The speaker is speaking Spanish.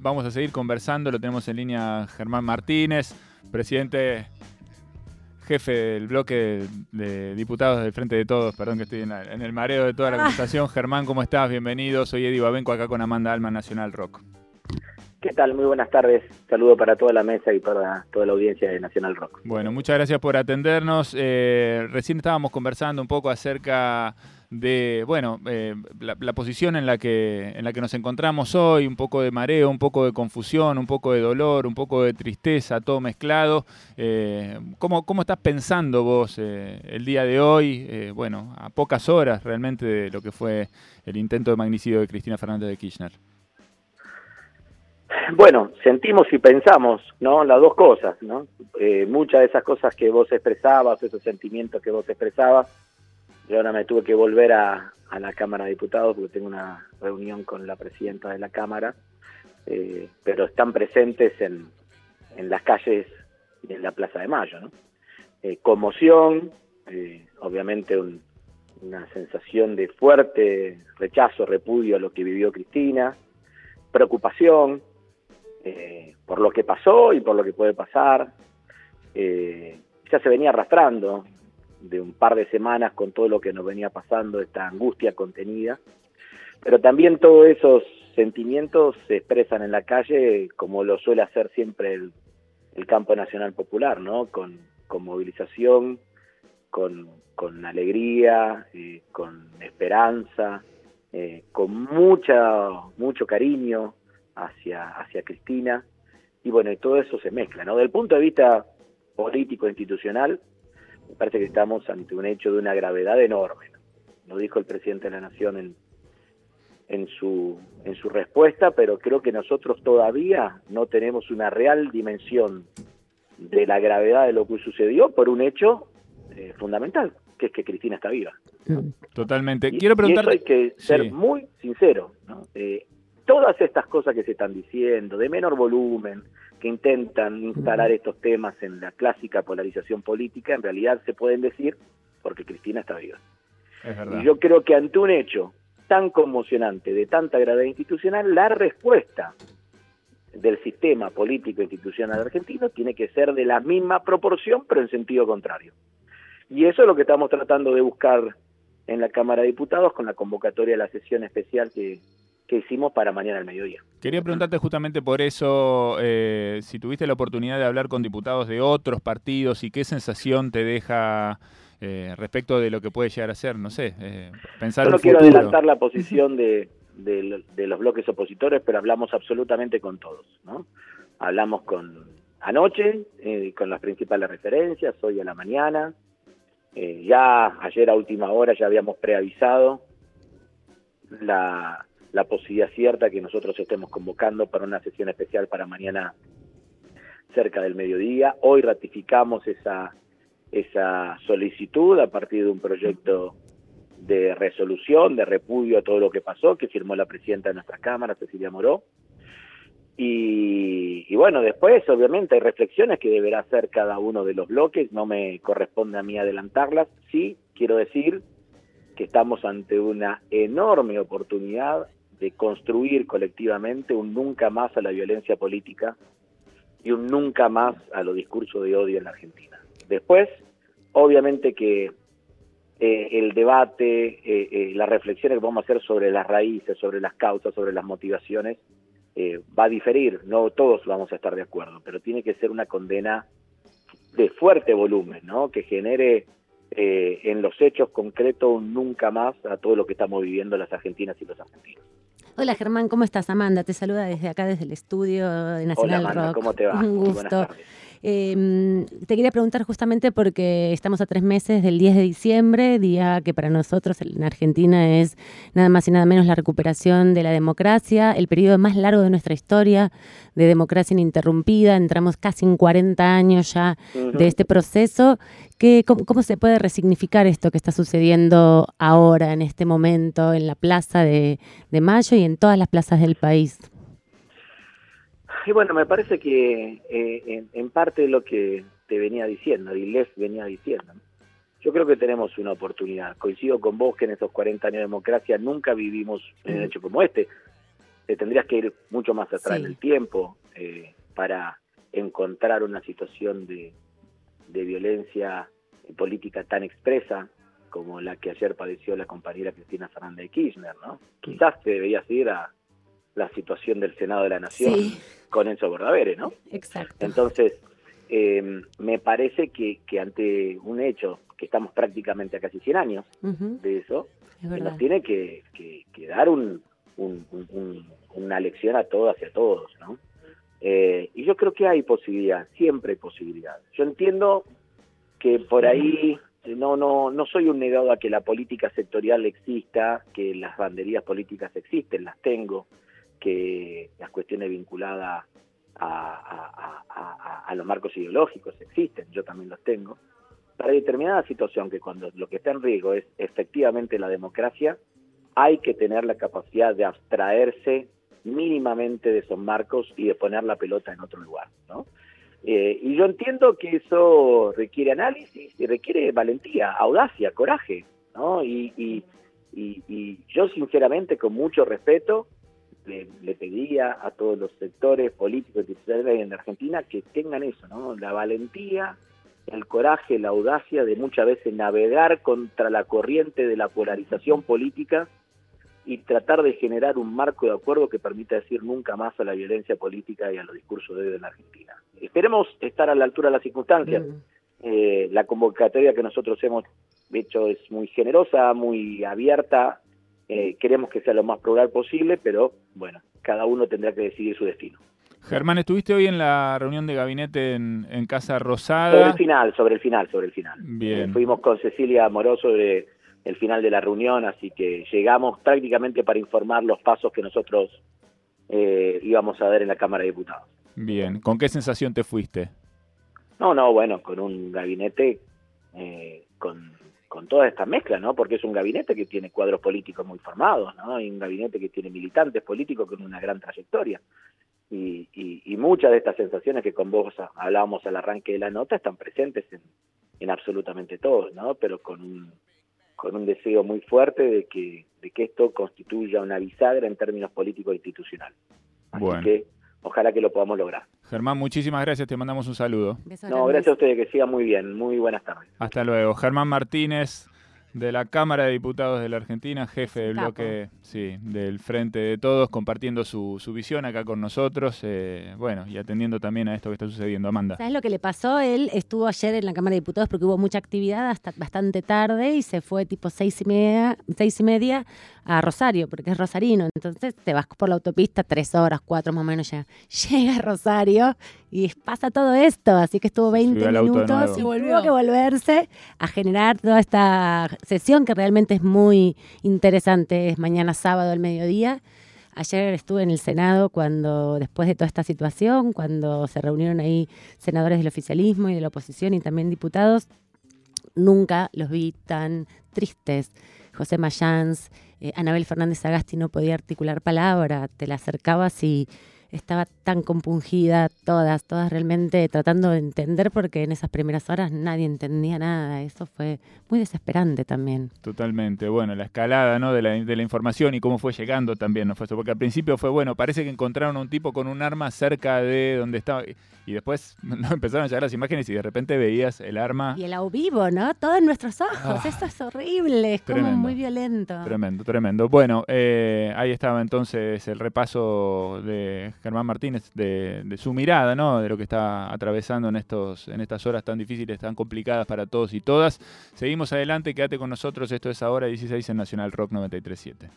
Vamos a seguir conversando. Lo tenemos en línea Germán Martínez, presidente, jefe del bloque de diputados del Frente de Todos. Perdón que estoy en, el mareo de toda la conversación. Germán, ¿cómo estás? Bienvenido. Soy Eddie Babenco acá con Amanda Alma Nacional Rock. ¿Qué tal? Muy buenas tardes. Saludo para toda la mesa y para toda la audiencia de Nacional Rock. Bueno, muchas gracias por atendernos. Eh, recién estábamos conversando un poco acerca de, bueno, eh, la, posición en la, que, en la que nos encontramos hoy, un poco de mareo, un poco de confusión, un poco de dolor, un poco de tristeza, todo mezclado. Eh, ¿cómo, ¿cómo, estás pensando vos el día de hoy, bueno, a pocas horas realmente de lo que fue el intento de magnicidio de Cristina Fernández de Kirchner? Bueno, sentimos y pensamos, ¿no? Las dos cosas, ¿no? muchas de esas cosas que vos expresabas, esos sentimientos que vos expresabas, y ahora me tuve que volver a, la Cámara de Diputados porque tengo una reunión con la presidenta de la Cámara, eh, pero están presentes en, las calles y en la Plaza de Mayo. ¿no? Eh, conmoción, eh, obviamente una sensación de fuerte rechazo, repudio a lo que vivió Cristina, preocupación por lo que pasó y por lo que puede pasar. ya se venía arrastrando de un par de semanas con todo lo que nos venía pasando, esta angustia contenida, pero también todos esos sentimientos se expresan en la calle como lo suele hacer siempre el, campo nacional popular, ¿no? Con, movilización, con, alegría, eh, con esperanza, eh, con mucha, mucho cariño hacia, hacia Cristina, y bueno, y todo eso se mezcla, ¿no? Del punto de vista político institucional, me parece que estamos ante un hecho de una gravedad enorme. Lo dijo el presidente de la Nación en, en, su, en su respuesta, pero creo que nosotros todavía no tenemos una real dimensión de la gravedad de lo que sucedió por un hecho eh, fundamental, que es que Cristina está viva. Totalmente. Quiero preguntar. hay que ser muy sincero. Eh, todas estas cosas que se están diciendo, de menor volumen, que intentan instalar estos temas en la clásica polarización política, en realidad se pueden decir porque Cristina está viva. Y yo creo que ante un hecho tan conmocionante, de tanta gravedad institucional, la respuesta del sistema político institucional argentino tiene que ser de la misma proporción, pero en sentido contrario. Y eso es lo que estamos tratando de buscar en la Cámara de Diputados con la convocatoria de la sesión especial que, que hicimos para mañana al mediodía. Quería preguntarte justamente por eso, eh, si tuviste la oportunidad de hablar con diputados de otros partidos y qué sensación te deja eh, respecto de lo que puede llegar a ser, no sé, eh, pensar Yo no quiero adelantar la posición de, los bloques opositores, pero hablamos absolutamente con todos, ¿no? Hablamos con anoche, con las principales referencias, hoy a la mañana, ya ayer a última hora ya habíamos preavisado la la posibilidad cierta que nosotros estemos convocando para una sesión especial para mañana cerca del mediodía. Hoy ratificamos esa, esa solicitud a partir de un proyecto de resolución, de repudio a todo lo que pasó, que firmó la presidenta de nuestra Cámara, Cecilia Moró. Y, y, bueno, después obviamente hay reflexiones que deberá hacer cada uno de los bloques, no me corresponde a mí adelantarlas. Sí, quiero decir que estamos ante una enorme oportunidad de construir colectivamente un nunca más a la violencia política y un nunca más a los discursos de odio en la Argentina. Después, obviamente que eh, el debate, eh, eh, las reflexiones que vamos a hacer sobre las raíces, sobre las causas, sobre las motivaciones, va a diferir, no todos vamos a estar de acuerdo, pero tiene que ser una condena de fuerte volumen, ¿no? que genere en los hechos concretos un nunca más a todo lo que estamos viviendo las argentinas y los argentinos. Hola Germán, ¿cómo estás? Amanda te saluda desde acá, desde el estudio de Nacional Hola, Amanda, ¿cómo te va? Un gusto. Em, te quería preguntar justamente porque estamos a tres meses del 10 de diciembre, día que para nosotros en Argentina es nada más y nada menos la recuperación de la democracia, el periodo más largo de nuestra historia de democracia ininterrumpida. Entramos casi en 40 años ya de este proceso. ¿Qué, cómo, se puede resignificar esto que está sucediendo ahora, en este momento, en la Plaza de Mayo y en todas las plazas del país? Y bueno, me parece que eh, en, parte lo que te venía diciendo, y les venía diciendo, yo creo que tenemos una oportunidad. Coincido con vos que en esos 40 años de democracia nunca vivimos un hecho como este. te tendrías que ir mucho más atrás en el tiempo eh, para encontrar una situación de, de violencia política tan expresa como la que ayer padeció la compañera Cristina Fernández de Kirchner, ¿no? Quizás te deberías ir a la situación del Senado de la Nación con Enzo Bordavere, ¿no? Exacto. Entonces, eh, me parece que, que, ante un hecho, que estamos prácticamente a casi 100 años de eso, nos tiene que, que, dar un, una lección a todas y a todos, ¿no? Eh, y yo creo que hay posibilidad, siempre hay posibilidad. Yo entiendo que por ahí no no no soy un negado a que la política sectorial exista, que las banderías políticas existen, las tengo, que las cuestiones vinculadas a, a, los marcos ideológicos existen, yo también los tengo. Para determinada situación, que cuando lo que está en riesgo es efectivamente la democracia, hay que tener la capacidad de abstraerse mínimamente de esos marcos y de poner la pelota en otro lugar, ¿no? Eh, y yo entiendo que eso requiere análisis y requiere valentía, audacia, coraje, ¿no? Y, y, y, yo sinceramente, con mucho respeto, le, le, pedía a todos los sectores políticos y institucionales en Argentina que tengan eso, ¿no? La valentía, el coraje, la audacia de muchas veces navegar contra la corriente de la polarización política y tratar de generar un marco de acuerdo que permita decir nunca más a la violencia política y a los discursos de odio en Argentina. Esperemos estar a la altura de las circunstancias. Mm. Eh, la convocatoria que nosotros hemos hecho es muy generosa, muy abierta. Eh, queremos que sea lo más plural posible, pero bueno, cada uno tendrá que decidir su destino. Germán, estuviste hoy en la reunión de gabinete en, Casa Rosada. Sobre el final, sobre el final, sobre el final. Bien. Eh, fuimos con Cecilia Moroso de el final de la reunión, así que llegamos prácticamente para informar los pasos que nosotros eh, íbamos a dar en la Cámara de Diputados. Bien, ¿con qué sensación te fuiste? No, no, bueno, con un gabinete eh, con, con toda esta mezcla, ¿no? Porque es un gabinete que tiene cuadros políticos muy formados, ¿no? Y un gabinete que tiene militantes políticos con una gran trayectoria. Y, y, muchas de estas sensaciones que con vos hablábamos al arranque de la nota están presentes en, en absolutamente todos, ¿no? Pero con un, con un deseo muy fuerte de que, de que esto constituya una bisagra en términos políticos e institucionales. Así que ojalá que lo podamos lograr. Germán, muchísimas gracias, te mandamos un saludo. no, gracias a ustedes, que siga muy bien, muy buenas tardes. Hasta luego. Germán Martínez de la Cámara de Diputados de la Argentina, jefe del bloque sí, del Frente de Todos, compartiendo su, su visión acá con nosotros, eh, bueno, y atendiendo también a esto que está sucediendo. Amanda. ¿Sabes lo que le pasó? Él estuvo ayer en la Cámara de Diputados porque hubo mucha actividad hasta bastante tarde y se fue tipo seis y media, seis y media a Rosario, porque es rosarino. Entonces te vas por la autopista tres horas, cuatro más o menos ya. Llega a Rosario y pasa todo esto. Así que estuvo 20 minutos y volvió que volverse a generar toda esta sesión que realmente es muy interesante. Es mañana sábado al mediodía. Ayer estuve en el Senado cuando, después de toda esta situación, cuando se reunieron ahí senadores del oficialismo y de la oposición y también diputados, nunca los vi tan tristes. José Mayans, eh, Anabel Fernández Agasti no podía articular palabra, te la acercabas y estaba tan compungida, todas, todas realmente tratando de entender porque en esas primeras horas nadie entendía nada. Eso fue muy desesperante también. Totalmente. Bueno, la escalada ¿no? de, la, de la información y cómo fue llegando también, ¿no? Fue eso, porque al principio fue, bueno, parece que encontraron a un tipo con un arma cerca de donde estaba. Y después ¿no? empezaron a llegar las imágenes y de repente veías el arma. Y el au vivo, ¿no? Todo en nuestros ojos. Ah. Esto es horrible, es como muy violento. Tremendo, tremendo. Bueno, eh, ahí estaba entonces el repaso de Germán Martínez de, su mirada, ¿no? De lo que está atravesando en estos, en estas horas tan difíciles, tan complicadas para todos y todas. Seguimos adelante, quédate con nosotros. Esto es ahora 16 en Nacional Rock 937.